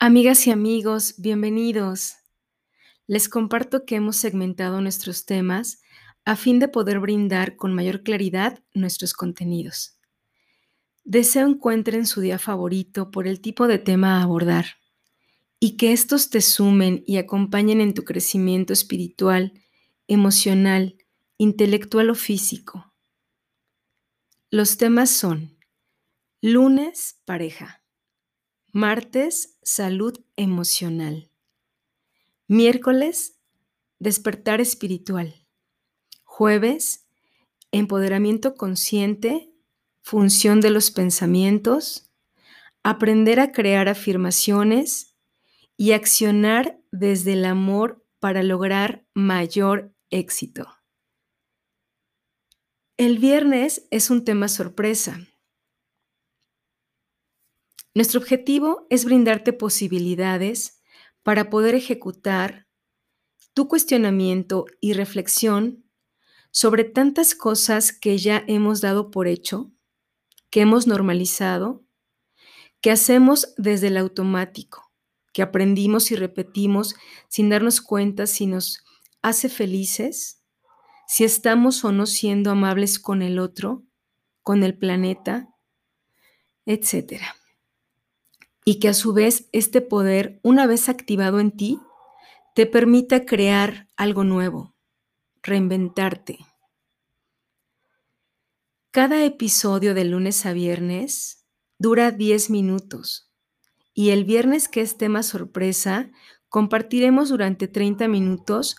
Amigas y amigos, bienvenidos. Les comparto que hemos segmentado nuestros temas a fin de poder brindar con mayor claridad nuestros contenidos. Deseo encuentren su día favorito por el tipo de tema a abordar y que estos te sumen y acompañen en tu crecimiento espiritual, emocional, intelectual o físico. Los temas son lunes, pareja. Martes, salud emocional. Miércoles, despertar espiritual. Jueves, empoderamiento consciente, función de los pensamientos, aprender a crear afirmaciones y accionar desde el amor para lograr mayor éxito. El viernes es un tema sorpresa nuestro objetivo es brindarte posibilidades para poder ejecutar tu cuestionamiento y reflexión sobre tantas cosas que ya hemos dado por hecho, que hemos normalizado, que hacemos desde el automático, que aprendimos y repetimos sin darnos cuenta si nos hace felices, si estamos o no siendo amables con el otro, con el planeta, etcétera y que a su vez este poder, una vez activado en ti, te permita crear algo nuevo, reinventarte. Cada episodio de lunes a viernes dura 10 minutos y el viernes que es tema sorpresa, compartiremos durante 30 minutos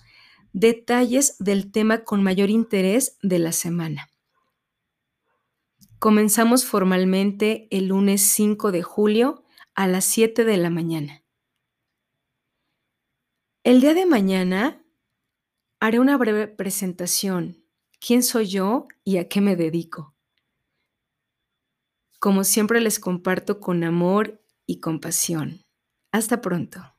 detalles del tema con mayor interés de la semana. Comenzamos formalmente el lunes 5 de julio a las 7 de la mañana. El día de mañana haré una breve presentación. ¿Quién soy yo y a qué me dedico? Como siempre les comparto con amor y compasión. Hasta pronto.